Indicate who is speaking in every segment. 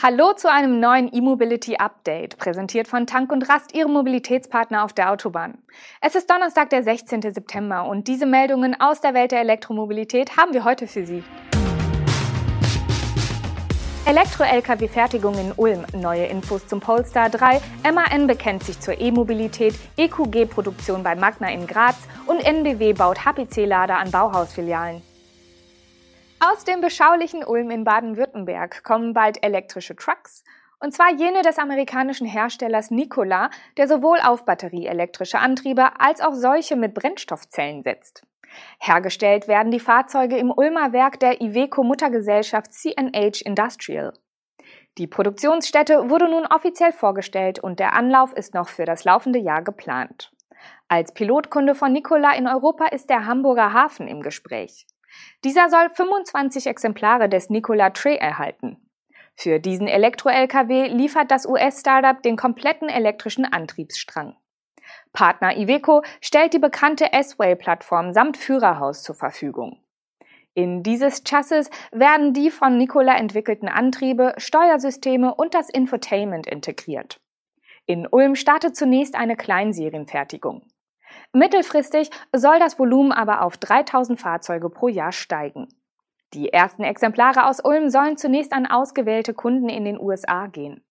Speaker 1: Hallo zu einem neuen E-Mobility Update, präsentiert von Tank und Rast, Ihrem Mobilitätspartner auf der Autobahn. Es ist Donnerstag, der 16. September und diese Meldungen aus der Welt der Elektromobilität haben wir heute für Sie. Elektro-Lkw-Fertigung in Ulm, neue Infos zum Polestar 3, MAN bekennt sich zur E-Mobilität, EQG-Produktion bei Magna in Graz und NBW baut HPC-Lader an Bauhausfilialen. Aus dem beschaulichen Ulm in Baden-Württemberg kommen bald elektrische Trucks, und zwar jene des amerikanischen Herstellers Nikola, der sowohl auf batterieelektrische Antriebe als auch solche mit Brennstoffzellen setzt. Hergestellt werden die Fahrzeuge im Ulmer Werk der Iveco Muttergesellschaft CNH Industrial. Die Produktionsstätte wurde nun offiziell vorgestellt und der Anlauf ist noch für das laufende Jahr geplant. Als Pilotkunde von Nikola in Europa ist der Hamburger Hafen im Gespräch. Dieser soll 25 Exemplare des Nikola Tre erhalten. Für diesen Elektro-LKW liefert das US-Startup den kompletten elektrischen Antriebsstrang. Partner Iveco stellt die bekannte S-Way-Plattform samt Führerhaus zur Verfügung. In dieses Chassis werden die von Nikola entwickelten Antriebe, Steuersysteme und das Infotainment integriert. In Ulm startet zunächst eine Kleinserienfertigung. Mittelfristig soll das Volumen aber auf 3000 Fahrzeuge pro Jahr steigen. Die ersten Exemplare aus Ulm sollen zunächst an ausgewählte Kunden in den USA gehen.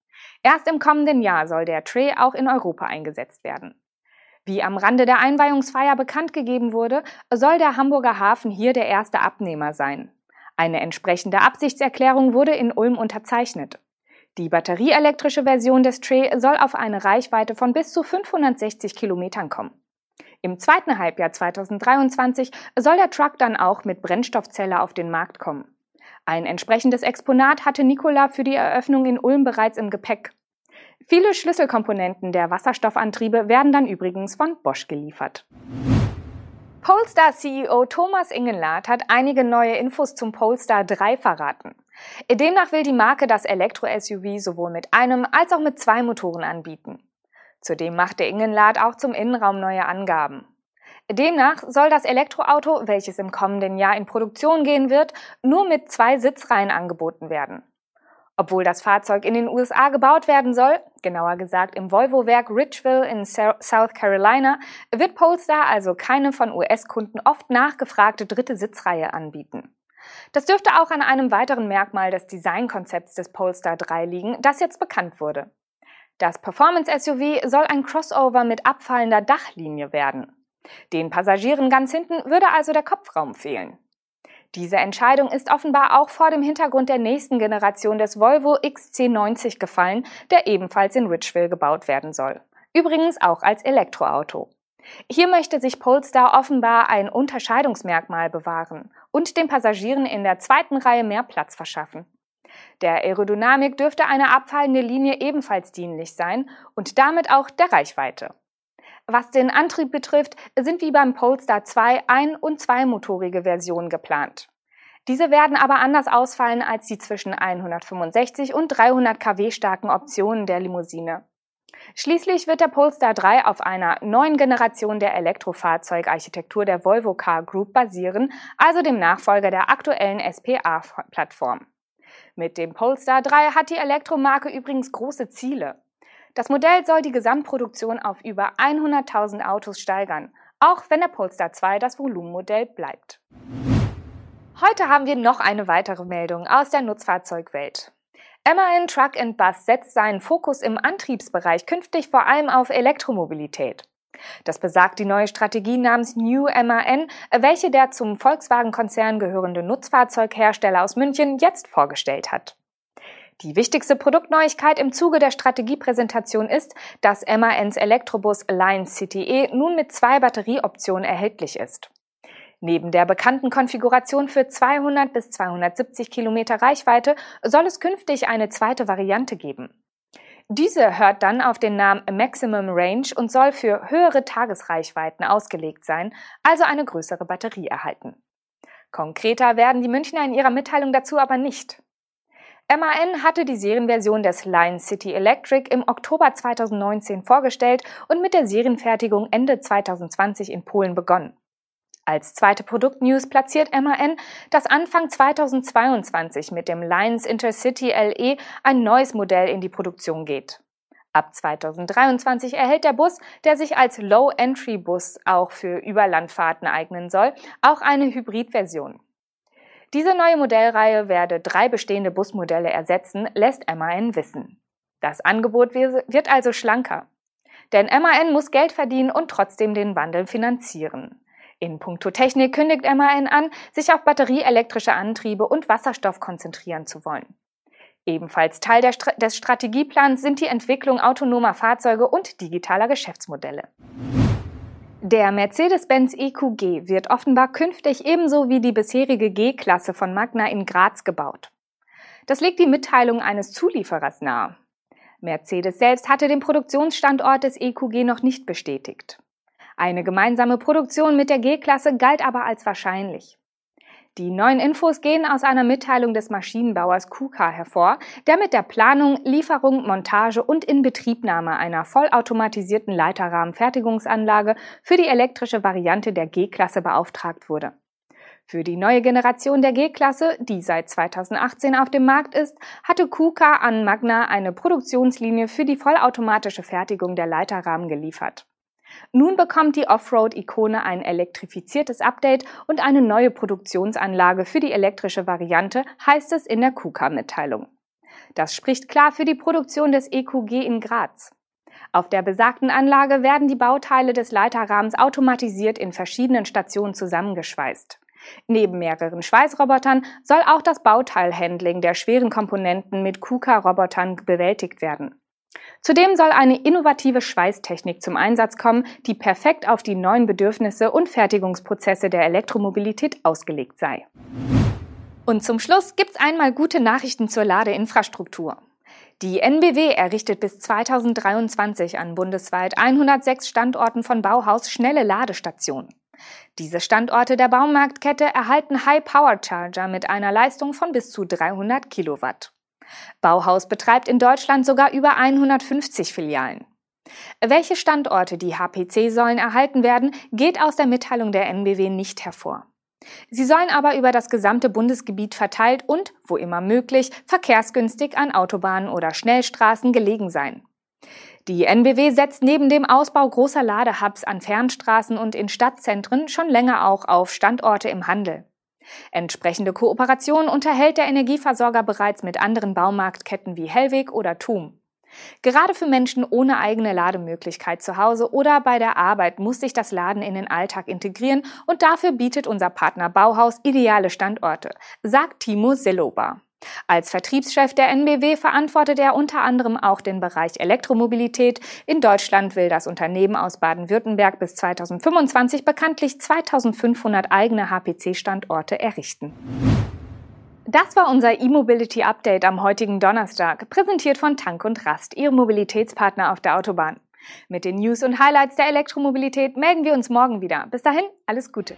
Speaker 1: Erst im kommenden Jahr soll der Tray auch in Europa eingesetzt werden. Wie am Rande der Einweihungsfeier bekannt gegeben wurde, soll der Hamburger Hafen hier der erste Abnehmer sein. Eine entsprechende Absichtserklärung wurde in Ulm unterzeichnet. Die batterieelektrische Version des Tray soll auf eine Reichweite von bis zu 560 Kilometern kommen. Im zweiten Halbjahr 2023 soll der Truck dann auch mit Brennstoffzelle auf den Markt kommen. Ein entsprechendes Exponat hatte Nikola für die Eröffnung in Ulm bereits im Gepäck. Viele Schlüsselkomponenten der Wasserstoffantriebe werden dann übrigens von Bosch geliefert. Polestar CEO Thomas Ingenlath hat einige neue Infos zum Polestar 3 verraten. Demnach will die Marke das Elektro-SUV sowohl mit einem als auch mit zwei Motoren anbieten. Zudem machte Ingenlath auch zum Innenraum neue Angaben. Demnach soll das Elektroauto, welches im kommenden Jahr in Produktion gehen wird, nur mit zwei Sitzreihen angeboten werden. Obwohl das Fahrzeug in den USA gebaut werden soll, genauer gesagt im Volvo-Werk Richville in South Carolina, wird Polestar also keine von US-Kunden oft nachgefragte dritte Sitzreihe anbieten. Das dürfte auch an einem weiteren Merkmal des Designkonzepts des Polestar 3 liegen, das jetzt bekannt wurde. Das Performance-SUV soll ein Crossover mit abfallender Dachlinie werden. Den Passagieren ganz hinten würde also der Kopfraum fehlen. Diese Entscheidung ist offenbar auch vor dem Hintergrund der nächsten Generation des Volvo XC90 gefallen, der ebenfalls in Richville gebaut werden soll. Übrigens auch als Elektroauto. Hier möchte sich Polestar offenbar ein Unterscheidungsmerkmal bewahren und den Passagieren in der zweiten Reihe mehr Platz verschaffen. Der Aerodynamik dürfte eine abfallende Linie ebenfalls dienlich sein und damit auch der Reichweite. Was den Antrieb betrifft, sind wie beim Polestar 2 ein- und zweimotorige Versionen geplant. Diese werden aber anders ausfallen als die zwischen 165 und 300 kW starken Optionen der Limousine. Schließlich wird der Polestar 3 auf einer neuen Generation der Elektrofahrzeugarchitektur der Volvo Car Group basieren, also dem Nachfolger der aktuellen SPA-Plattform. Mit dem Polestar 3 hat die Elektromarke übrigens große Ziele. Das Modell soll die Gesamtproduktion auf über 100.000 Autos steigern, auch wenn der Polestar 2 das Volumenmodell bleibt. Heute haben wir noch eine weitere Meldung aus der Nutzfahrzeugwelt. MAN Truck Bus setzt seinen Fokus im Antriebsbereich künftig vor allem auf Elektromobilität. Das besagt die neue Strategie namens New MAN, welche der zum Volkswagen-Konzern gehörende Nutzfahrzeughersteller aus München jetzt vorgestellt hat. Die wichtigste Produktneuigkeit im Zuge der Strategiepräsentation ist, dass MANs Elektrobus Line CTE nun mit zwei Batterieoptionen erhältlich ist. Neben der bekannten Konfiguration für 200 bis 270 Kilometer Reichweite soll es künftig eine zweite Variante geben. Diese hört dann auf den Namen Maximum Range und soll für höhere Tagesreichweiten ausgelegt sein, also eine größere Batterie erhalten. Konkreter werden die Münchner in ihrer Mitteilung dazu aber nicht. MAN hatte die Serienversion des Line City Electric im Oktober 2019 vorgestellt und mit der Serienfertigung Ende 2020 in Polen begonnen. Als zweite Produktnews platziert MAN, dass Anfang 2022 mit dem Lions Intercity LE ein neues Modell in die Produktion geht. Ab 2023 erhält der Bus, der sich als Low-Entry-Bus auch für Überlandfahrten eignen soll, auch eine Hybridversion. Diese neue Modellreihe werde drei bestehende Busmodelle ersetzen, lässt MAN wissen. Das Angebot wird also schlanker. Denn MAN muss Geld verdienen und trotzdem den Wandel finanzieren. In puncto Technik kündigt MAN an, sich auf batterieelektrische Antriebe und Wasserstoff konzentrieren zu wollen. Ebenfalls Teil des Strategieplans sind die Entwicklung autonomer Fahrzeuge und digitaler Geschäftsmodelle. Der Mercedes-Benz EQG wird offenbar künftig ebenso wie die bisherige G-Klasse von Magna in Graz gebaut. Das legt die Mitteilung eines Zulieferers nahe. Mercedes selbst hatte den Produktionsstandort des EQG noch nicht bestätigt. Eine gemeinsame Produktion mit der G-Klasse galt aber als wahrscheinlich. Die neuen Infos gehen aus einer Mitteilung des Maschinenbauers KUKA hervor, der mit der Planung, Lieferung, Montage und Inbetriebnahme einer vollautomatisierten Leiterrahmenfertigungsanlage für die elektrische Variante der G-Klasse beauftragt wurde. Für die neue Generation der G-Klasse, die seit 2018 auf dem Markt ist, hatte KUKA an Magna eine Produktionslinie für die vollautomatische Fertigung der Leiterrahmen geliefert. Nun bekommt die Offroad-Ikone ein elektrifiziertes Update und eine neue Produktionsanlage für die elektrische Variante, heißt es in der KUKA-Mitteilung. Das spricht klar für die Produktion des EQG in Graz. Auf der besagten Anlage werden die Bauteile des Leiterrahmens automatisiert in verschiedenen Stationen zusammengeschweißt. Neben mehreren Schweißrobotern soll auch das Bauteilhandling der schweren Komponenten mit KUKA-Robotern bewältigt werden. Zudem soll eine innovative Schweißtechnik zum Einsatz kommen, die perfekt auf die neuen Bedürfnisse und Fertigungsprozesse der Elektromobilität ausgelegt sei. Und zum Schluss gibt's einmal gute Nachrichten zur Ladeinfrastruktur. Die NBW errichtet bis 2023 an bundesweit 106 Standorten von Bauhaus schnelle Ladestationen. Diese Standorte der Baumarktkette erhalten High-Power-Charger mit einer Leistung von bis zu 300 Kilowatt. Bauhaus betreibt in Deutschland sogar über 150 Filialen. Welche Standorte die HPC-Säulen erhalten werden, geht aus der Mitteilung der NBW nicht hervor. Sie sollen aber über das gesamte Bundesgebiet verteilt und, wo immer möglich, verkehrsgünstig an Autobahnen oder Schnellstraßen gelegen sein. Die NBW setzt neben dem Ausbau großer Ladehubs an Fernstraßen und in Stadtzentren schon länger auch auf Standorte im Handel. Entsprechende Kooperationen unterhält der Energieversorger bereits mit anderen Baumarktketten wie Hellweg oder TUM. Gerade für Menschen ohne eigene Lademöglichkeit zu Hause oder bei der Arbeit muss sich das Laden in den Alltag integrieren und dafür bietet unser Partner Bauhaus ideale Standorte, sagt Timo Seloba. Als Vertriebschef der NBW verantwortet er unter anderem auch den Bereich Elektromobilität. In Deutschland will das Unternehmen aus Baden-Württemberg bis 2025 bekanntlich 2500 eigene HPC-Standorte errichten. Das war unser E-Mobility Update am heutigen Donnerstag, präsentiert von Tank und Rast, Ihrem Mobilitätspartner auf der Autobahn. Mit den News und Highlights der Elektromobilität melden wir uns morgen wieder. Bis dahin, alles Gute.